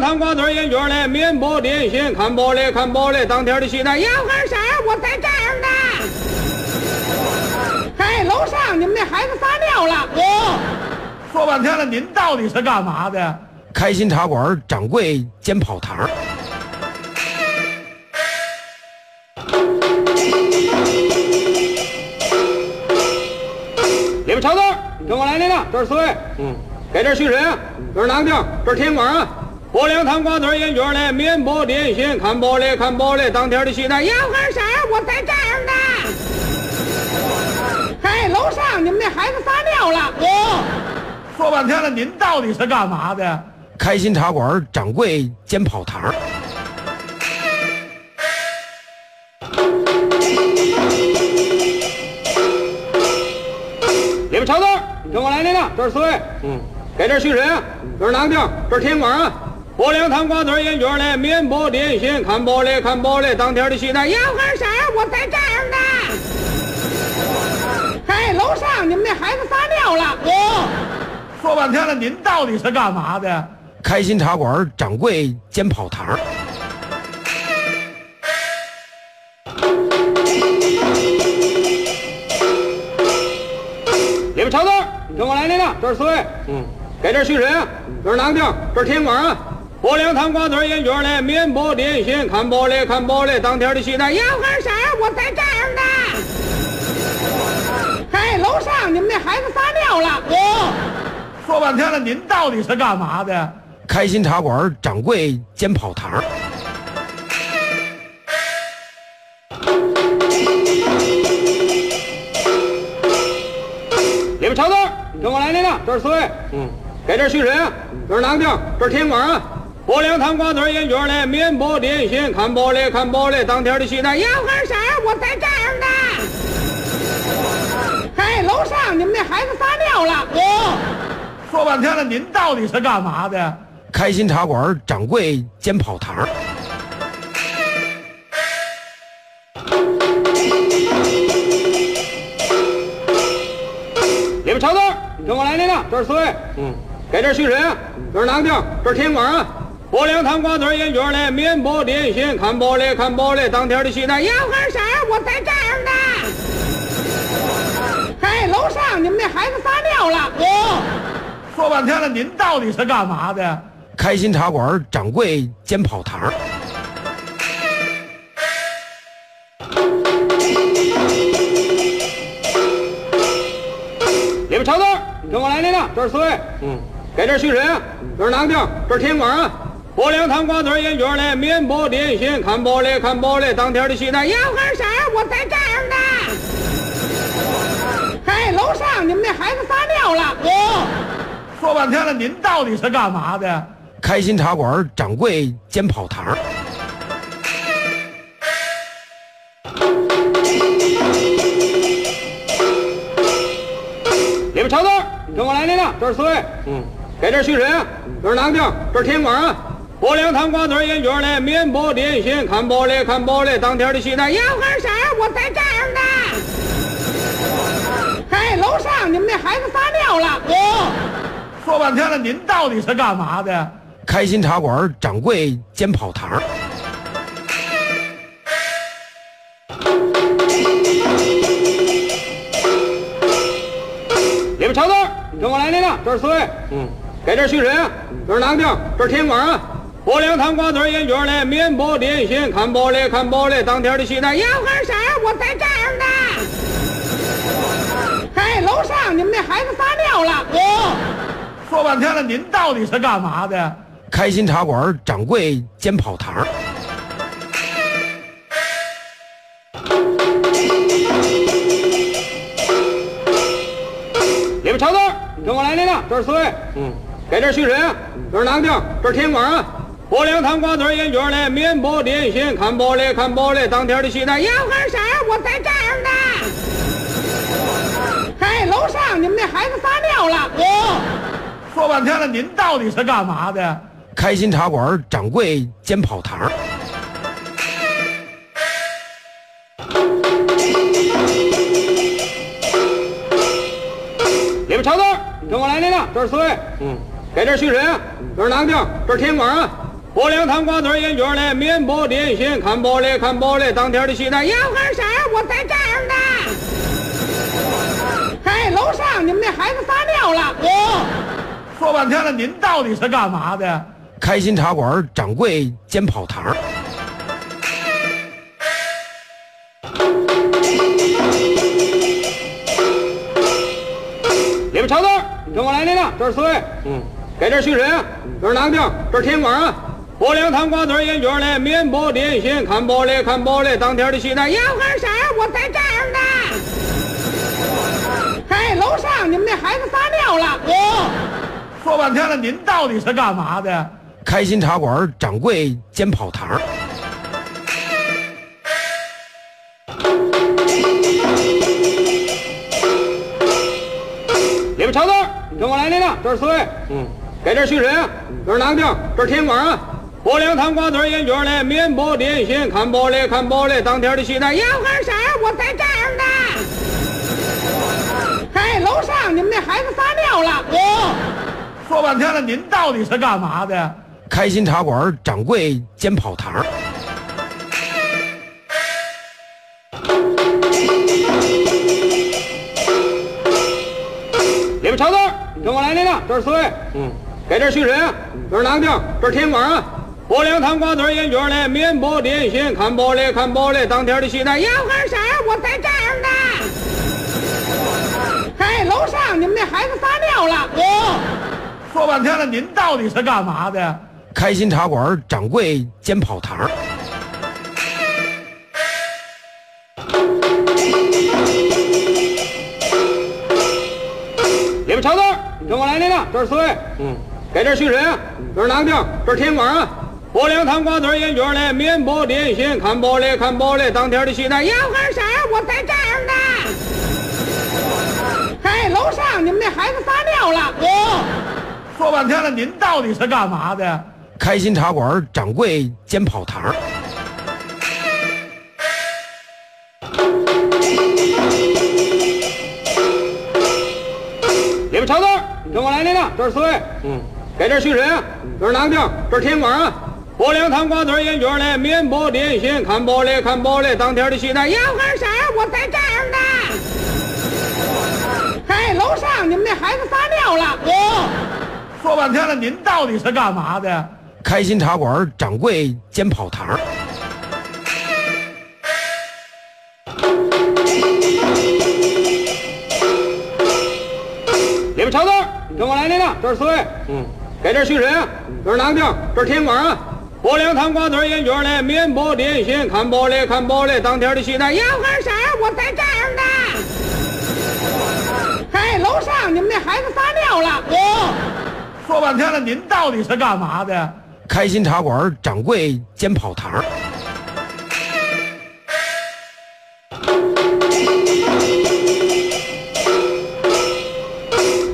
糖瓜子烟卷嘞，面包点心，看饱嘞，看饱嘞，当天的戏单要喝啥？我在这儿呢。嘿，楼上你们那孩子撒尿了。哦，说半天了，您到底是干嘛的？开心茶馆掌柜兼跑堂。你们瞧这儿，跟我来来了，这是四位，嗯，给这续水啊？这是哪个地儿？这是天馆啊。火两糖瓜子烟卷嘞，面包点心，看饱嘞，看饱嘞，当天的戏单要喝啥？我在这儿呢。哎，楼上你们那孩子撒尿了。哦，说半天了，您到底是干嘛的？开心茶馆掌柜兼跑堂。你们瞧这儿，跟我来来了，这是四位，嗯，给这续水啊？这是哪个地儿？这是天馆啊。火两糖瓜子烟卷嘞，面包点心，看饱嘞，看饱嘞，当天的戏单要喝啥？我在这儿呢。哎，楼上你们那孩子撒尿了。哦，说半天了，您到底是干嘛的？开心茶馆掌柜兼跑堂。你们瞧这儿，跟我来来了，这是四位，嗯，给这续水啊？这是哪个地儿？这是天馆啊。火两糖瓜子烟卷嘞，面包点心，看饱嘞，看饱嘞，当天的戏单要喝啥？我在这儿呢。嘿，楼上你们那孩子撒尿了。哦，说半天了，您到底是干嘛的？开心茶馆掌柜兼跑堂。你们瞧这儿，跟我来来了，这是四位，嗯，给这续水啊？这是哪个地儿？这是天馆啊。火两糖瓜子烟卷嘞，面包点心，看饱嘞，看饱嘞，当天的戏单要喝啥？我在这儿呢。哎，楼上你们那孩子撒尿了。哦，说半天了，您到底是干嘛的？开心茶馆掌柜兼跑堂。你们朝这儿，跟我来来了，这是四位，嗯，给这续谁啊？这是哪个地儿？这是天管啊。火两糖瓜子烟卷嘞，面包点心，看包嘞，看包嘞，当天的戏单要喝啥？我在这儿呢。哎，楼上你们那孩子撒尿了。哦，说半天了，您到底是干嘛的？开心茶馆掌柜兼跑堂。你们瞧这儿，跟我来来了，这是四位，嗯，给这续谁啊？这是哪个地儿？这是天馆啊。火两糖瓜子烟卷嘞，面包点心，看饱嘞，看饱嘞，当天的戏单要喝啥？我在这儿呢。哎，楼上你们那孩子撒尿了。哦，说半天了，您到底是干嘛的？开心茶馆掌柜兼跑堂。你们瞧这儿，跟我来来了，这是四位，嗯，给这续谁啊？这是哪个地儿？这是天馆啊。火两糖瓜子烟卷嘞，面包点心，看饱嘞，看饱嘞，当天的戏单要喝啥？我在这儿呢。哎，楼上你们那孩子撒尿了。哦，说半天了，您到底是干嘛的？开心茶馆掌柜兼跑堂。你们瞧这儿，跟我来来了，这是四位，嗯，给这续人啊？这是哪个地儿？这是天馆啊。火两糖瓜子烟卷嘞，面包点心，看饱嘞，看饱嘞，当天的戏单要喝啥？我在这儿呢。哎，楼上你们那孩子撒尿了。哦，说半天了，您到底是干嘛的？开心茶馆掌柜兼跑堂。你们瞧这儿，跟我来来了，这是四位，嗯，给这续人啊？这是哪个地儿？这是天管啊。火两糖瓜子烟卷嘞，面包点心，看饱嘞，看饱嘞，当天的戏单要喝啥？我在这儿呢。哎，楼上你们那孩子撒尿了。哦，说半天了，您到底是干嘛的？开心茶馆掌柜兼跑堂。你们瞧这儿，跟我来来了，这是四位，嗯，给这续谁啊？这是哪个地儿？这是天管啊。过两汤瓜子儿烟卷嘞，面包点心，看包嘞，看包嘞，当天的喜蛋要干啥？我在这儿呢。哎，楼上你们那孩子撒尿了。哦，说半天了，您到底是干嘛的？开心茶馆掌柜兼跑堂。你们瞧这儿，跟我来您呢，这是四位，嗯，给这徐神，这是囊丁，这是天管啊。过两汤瓜子儿烟卷嘞，面包点心，看饱嘞，看饱嘞，当天的喜蛋要干啥？我在这儿呢。嘿，楼上你们那孩子撒尿了。哦，说半天了，您到底是干嘛的？开心茶馆掌柜兼跑堂。你们瞧这儿，跟我来您呢，这是四位，嗯，给这徐神，这是囊丁，这是天官啊。过两汤瓜子儿烟卷嘞，面包点心，看饱嘞，看饱嘞，当天的喜蛋要干啥？我在这儿呢。哎，楼上你们那孩子撒尿了。哦，说半天了，您到底是干嘛的？开心茶馆掌柜兼跑堂。你们瞧字儿，跟我来来辆，这是四位，嗯，给这徐神，这是囊丁，这是天管啊。过两汤瓜子儿烟卷嘞，面包点心，看饱嘞，看饱嘞，当天的戏蛋要干啥？我在这儿呢。嘿，楼上你们那孩子撒尿了。哦，说半天了，您到底是干嘛的？开心茶馆掌柜兼跑堂。你们瞧这儿，跟我来您呢，这是四位，嗯，给这徐神，这是囊丁，这是天官啊。过两汤瓜子儿烟卷嘞，面包点心，看饱嘞，看饱嘞，当天的喜蛋要干啥？我在这儿呢。哎，楼上你们那孩子撒尿了。哦，说半天了，您到底是干嘛的？开心茶馆掌柜兼跑堂。你们瞧这儿，跟我来您呢，这是四位，嗯，给这徐神，这是囊定，这是天管啊。过两汤瓜子儿烟卷嘞，面包点心，看饱嘞，看饱嘞，当天的戏单要干啥？我在这儿呢。嘿，楼上你们那孩子撒尿了。哦，说半天了，您到底是干嘛的？开心茶馆掌柜兼跑堂。你们瞧这儿，跟我来您呢，这是四位，嗯，给这徐神，这是囊丁，这是天管啊。过两汤瓜子儿烟卷嘞，面包点心，看饱嘞，看饱嘞，当天的喜蛋要干啥？我在这儿呢。嘿，楼上你们那孩子撒尿了。哦，说半天了，您到底是干嘛的？开心茶馆掌柜兼跑堂。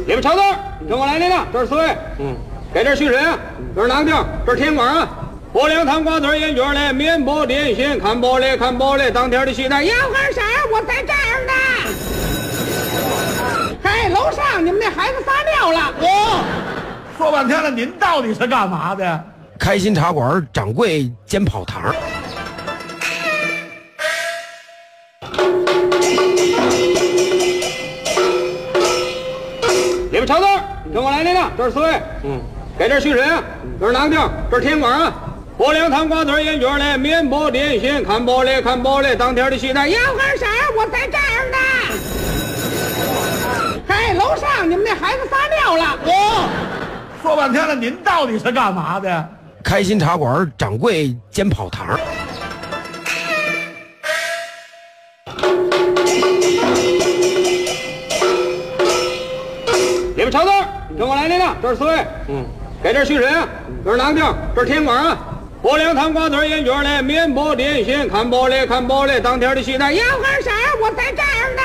你们瞧这儿，跟我来您呢，这是四位，嗯，给这徐神，这是囊丁，这是天官啊。过两汤瓜子儿烟卷嘞，面包点心，看饱嘞，看饱嘞，当天的喜蛋要干啥？我在这儿呢。哎，楼上你们那孩子撒尿了。哦，说半天了，您到底是干嘛的？开心茶馆掌柜兼跑堂。你们瞧这儿，跟我来您呢，这是四位，嗯，给这徐神，这是囊定，这是天官啊。过两汤瓜子儿烟卷嘞，面包点心，看饱嘞，看饱嘞，当天的喜蛋要干啥？我在这儿呢。嘿，楼上你们那孩子撒尿了。哦，说半天了，您到底是干嘛的？开心茶馆掌柜兼跑堂。你们瞧这儿，跟我来您呢，这是四位，嗯，给这徐神，这是囊丁，这是天官啊。过两汤瓜子儿烟卷嘞，面包点心，看饱嘞，看饱嘞，当天的戏蛋要干啥？我在这儿呢。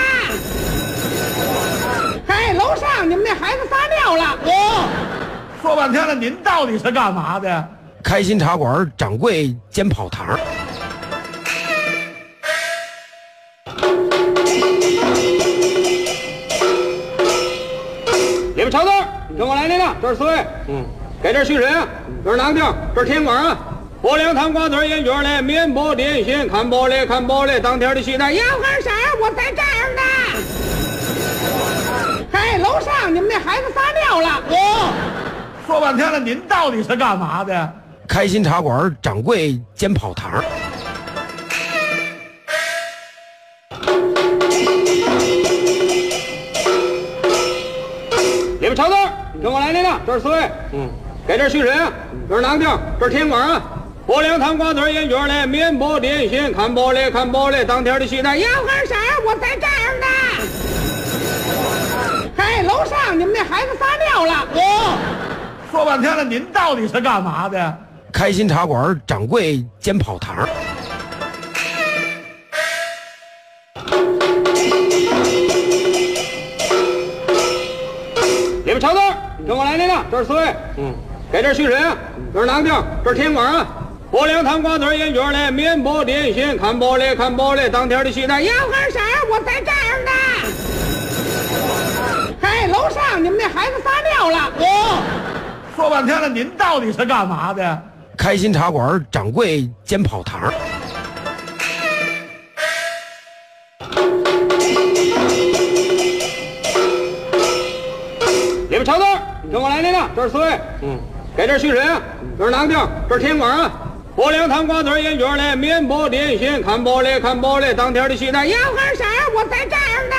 哎，楼上你们那孩子撒尿了。哦，说半天了，您到底是干嘛的？开心茶馆掌柜兼跑堂。你们瞧这儿，跟我来您呢，这是四位，嗯，给这续人啊，这是囊定，这是天管啊。过两汤瓜子烟卷嘞，面包点心，看饱嘞，看饱嘞，当天的西单杨二婶，我在这儿呢。哎，楼上你们那孩子撒尿了。哦，说半天了，您到底是干嘛的？开心茶馆掌柜兼跑堂。里边炒豆，跟我来那个，这是四位，嗯，给这续人啊，这是囊定，这是甜瓜啊。过两汤瓜子烟卷嘞，面包点心，看饱嘞，看饱嘞，当天的戏单杨二婶，我在这儿呢。哎，楼上你们那孩子撒尿了。哦，说半天了，您到底是干嘛的？开心茶馆掌柜兼跑堂。里边炒豆，跟我来那个，这是四位，嗯，给这续人啊，这是囊丁，这是甜瓜啊。过两汤瓜子烟卷嘞，面包点心，看饱嘞，看饱嘞，当天的戏单杨二婶，我在这儿呢。哎，楼上你们那孩子撒尿了。哦，说半天了，您到底是干嘛的？开心茶馆掌柜兼跑堂。里边炒豆，跟我来那个，这是四位，嗯，给这续人啊，这是囊丁，这是甜瓜啊。过两汤瓜子烟卷嘞，面包点心，看饱嘞，看饱嘞，当天的戏单杨二婶，我在这儿呢。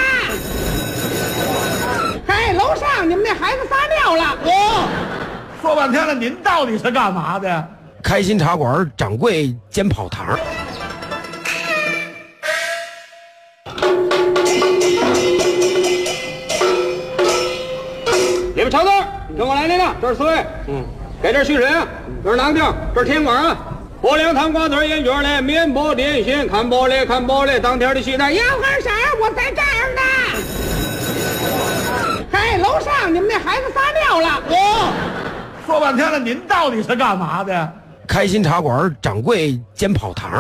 哎，楼上你们那孩子撒尿了。哦，说半天了，您到底是干嘛的？开心茶馆掌柜兼跑堂。里边炒豆，跟我来那个，这是四位，嗯，给这儿续人啊，这是囊定，这是天管啊。过两汤瓜子烟卷嘞，面包点心，看饱嘞，看饱嘞，当天的戏单杨二婶，我在这儿呢。哎，楼上你们那孩子撒尿了。哦，说半天了，您到底是干嘛的？开心茶馆掌柜兼跑堂。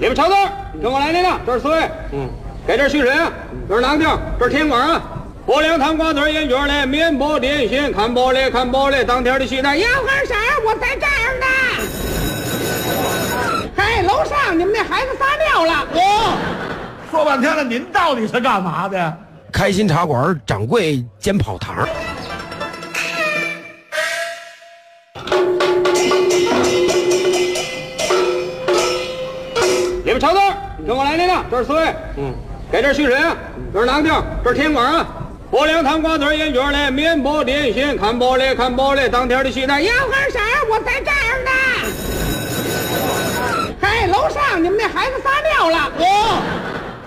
里边炒豆，跟我来那个，这是四位，嗯，给这续人啊，这是囊丁，这是甜瓜啊。过两汤瓜子烟卷嘞，面包点心，看饱嘞，看饱嘞，当天的戏单杨二婶，我在这儿呢。哎，楼上你们那孩子撒尿了。哦，说半天了，您到底是干嘛的？开心茶馆掌柜兼跑堂。里边炒豆，跟我来那辆，这是四位，嗯，给这续人啊，这是囊丁，这是天管啊。过两糖瓜子烟卷嘞，面包点心，看饱嘞，看饱嘞，当天的戏单杨二婶，我在这儿呢。哎，楼上你们那孩子撒尿了。哦，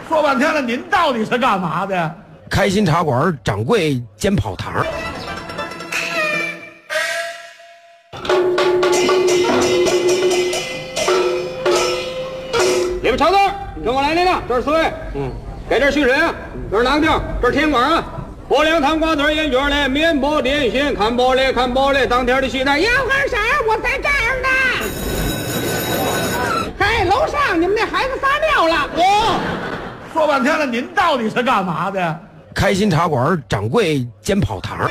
说半天了，您到底是干嘛的？开心茶馆掌柜兼跑堂。里边炒豆，跟我来那个，这是四位，嗯，给这续人啊，这是囊定，这是甜瓜啊。过两汤瓜子烟卷嘞，面包点心，看饱嘞，看饱嘞，当天的戏单杨二婶，我在这儿呢。哎，楼上你们那孩子撒尿了。哦，说半天了，您到底是干嘛的？开心茶馆掌柜兼跑堂。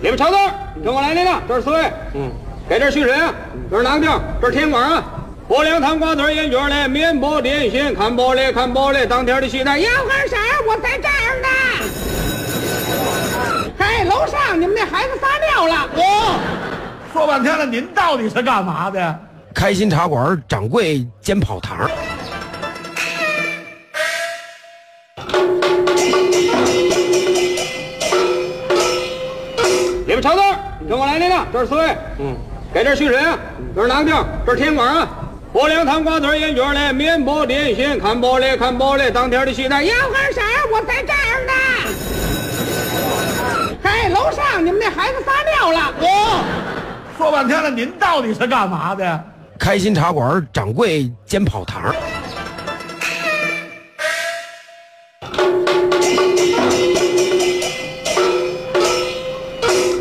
里边炒豆，跟我来那个，这是四位，嗯，给这续人啊，这是囊丁，这是甜瓜啊。过两汤瓜子烟卷嘞，面包点心，看饱嘞，看饱嘞，当天的戏单杨二婶，我在这儿呢。哎，楼上你们那孩子撒尿了。哦，说半天了，您到底是干嘛的？开心茶馆掌柜兼跑堂。里边炒豆，跟我来那辆，这是四位，嗯，给这续人啊，这是囊丁，这是天管啊。过两汤瓜子烟卷嘞，面包点心，看饱嘞，看饱嘞，当天的戏单杨二婶，我在这儿呢。哎，楼上你们那孩子撒尿了。哦，说半天了，您到底是干嘛的？开心茶馆掌柜兼跑堂。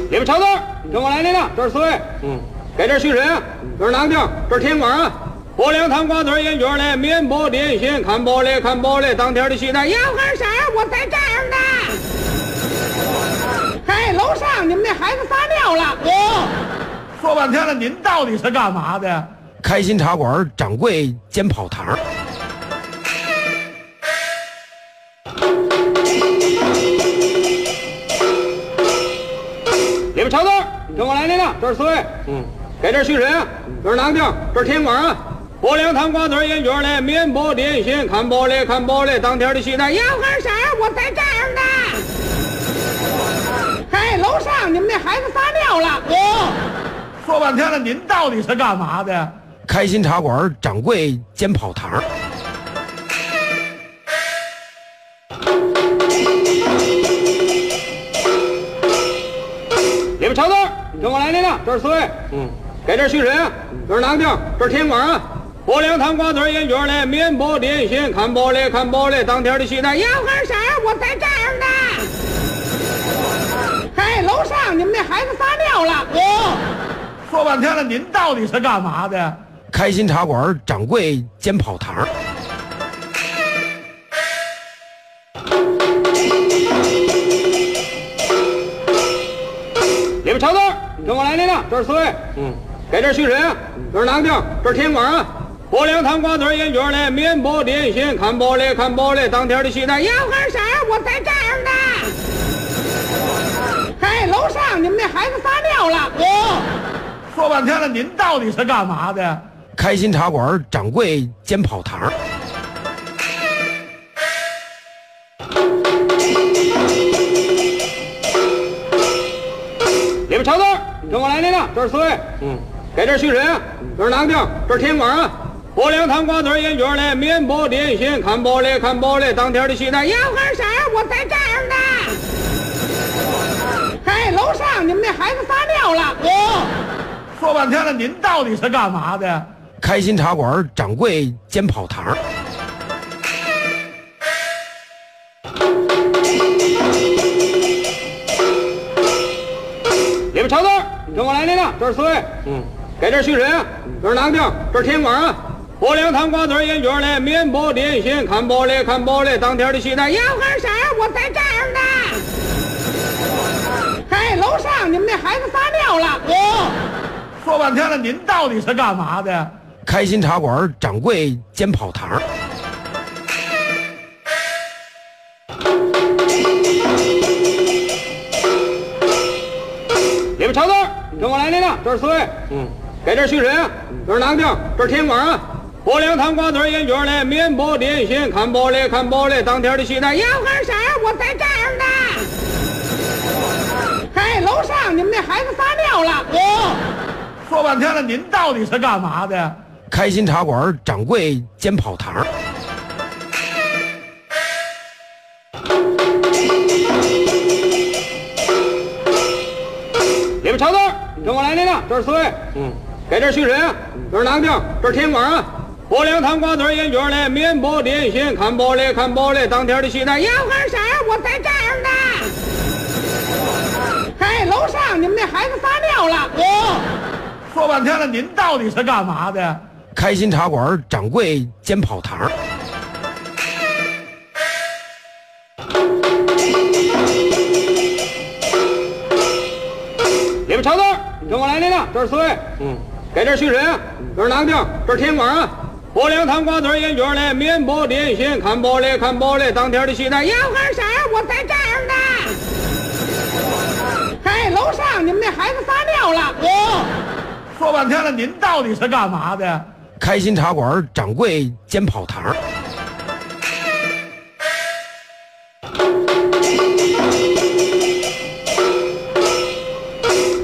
里边炒豆，跟我来，领导，这是四位。嗯，给这徐深，这是囊定，这是天光啊。过两糖瓜子眼角嘞，面包点心，看饱嘞，看饱嘞，当天的戏单要干啥？我在这儿呢。哎，楼上你们那孩子撒尿了。哦，说半天了，您到底是干嘛的？开心茶馆掌柜兼跑堂。你们朝这儿，跟我来，领导，这是四位。嗯，给这徐深，这是囊丁，这是天管啊。过两趟瓜子烟卷嘞，面包点心，看饱嘞，看饱嘞，当天的戏单要干啥？我在这儿呢。嘿，楼上你们那孩子撒尿了。哦，说半天了，您到底是干嘛的？开心茶馆掌柜兼跑堂。你们朝这儿，跟我来，领导，这是四位。嗯，给这徐深，这是囊丁，这是天管啊。过两糖瓜子烟卷嘞，面包点心，看饱嘞，看饱嘞，当天的戏单要干啥？我在这儿呢。哎，楼上你们那孩子撒尿了。哦，说半天了，您到底是干嘛的？开心茶馆掌柜兼跑堂。你们朝这儿，跟我来，领导，这是四位。嗯，给这徐深，这是囊丁，这是天管啊。过两趟瓜子烟卷嘞，面包点心，看饱嘞，看饱嘞，当天的戏单要干啥？我在这儿呢。哎，楼上你们那孩子撒尿了。哦，说半天了，您到底是干嘛的？开心茶馆掌柜兼跑堂。你们朝这儿，跟我来，那个，这是四位。嗯，给这徐深，这是囊丁，这是天光啊。过两趟瓜子烟卷嘞，面包点心，看饱嘞，看饱嘞，当天的戏单要干啥？我在这儿呢。哎，楼上你们那孩子撒尿了。哦，说半天了，您到底是干嘛的？开心茶馆掌柜兼跑堂。你们朝这儿，跟我来，领导，这是四位。嗯，给这徐深，这是囊定，这是天管啊。过两趟瓜子烟卷嘞，面包点心，看饱嘞，看饱嘞，当天的戏单要干啥？我在这儿呢。哎，楼上你们那孩子撒尿了。哦，说半天了，您到底是干嘛的？开心茶馆掌柜兼跑堂。你们朝这儿，跟我来，领导，这是四位。嗯，给这徐深，这是囊丁，这是天光啊。过两趟瓜子烟卷嘞，面包点心，看饱嘞，看饱嘞，当天的西单要干啥？我在这儿呢。哎，楼上你们那孩子撒尿了。哦，说半天了，您到底是干嘛的？开心茶馆掌柜兼跑堂。你们朝这儿，跟我来，领导，这是四位。嗯，给这徐深，这是囊定，这是天管啊。过两糖瓜子烟卷嘞，面包点心，看饱嘞，看饱嘞，当天的戏单要干啥？我在这儿呢。哎，楼上你们那孩子撒尿了。哦，说半天了，您到底是干嘛的？开心茶馆掌柜兼跑堂。你们朝这儿，跟我来，领导，这是四位。嗯，给这徐深，这是囊丁，这是天管啊。过两趟瓜子烟卷嘞，面包点心，看饱嘞，看饱嘞，当天的戏单要干啥？我在这儿呢。哎，楼上你们那孩子撒尿了。哦，说半天了，您到底是干嘛的？开心茶馆掌柜兼跑堂。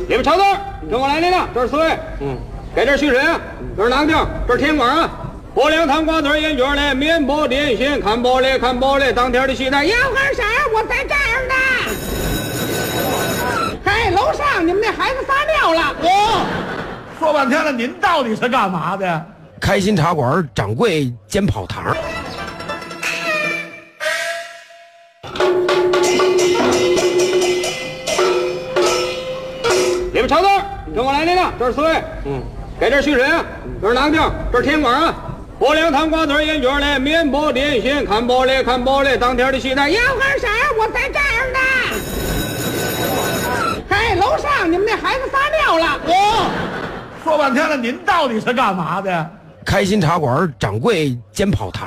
你们朝这儿，跟我来，领导，这是四位。嗯，给这徐深，这是囊丁，这是天管啊。过两趟瓜子烟卷嘞，面包点心，看饱嘞，看饱嘞，当天的戏单要干啥？我在这儿呢。哎，楼上你们那孩子撒尿了。哦，说半天了，您到底是干嘛的？开心茶馆掌柜兼跑堂。你们朝这这是四位。嗯，给这是旭晨啊，这是囊丁，这是天管啊。薄凉糖瓜子烟卷嘞，面包点心，看包嘞，看包嘞，当天的戏单幺二婶？我在这儿呢。哎，楼上你们那孩子撒尿了。哦，说半天了，您到底是干嘛的呀？开心茶馆掌柜兼跑堂。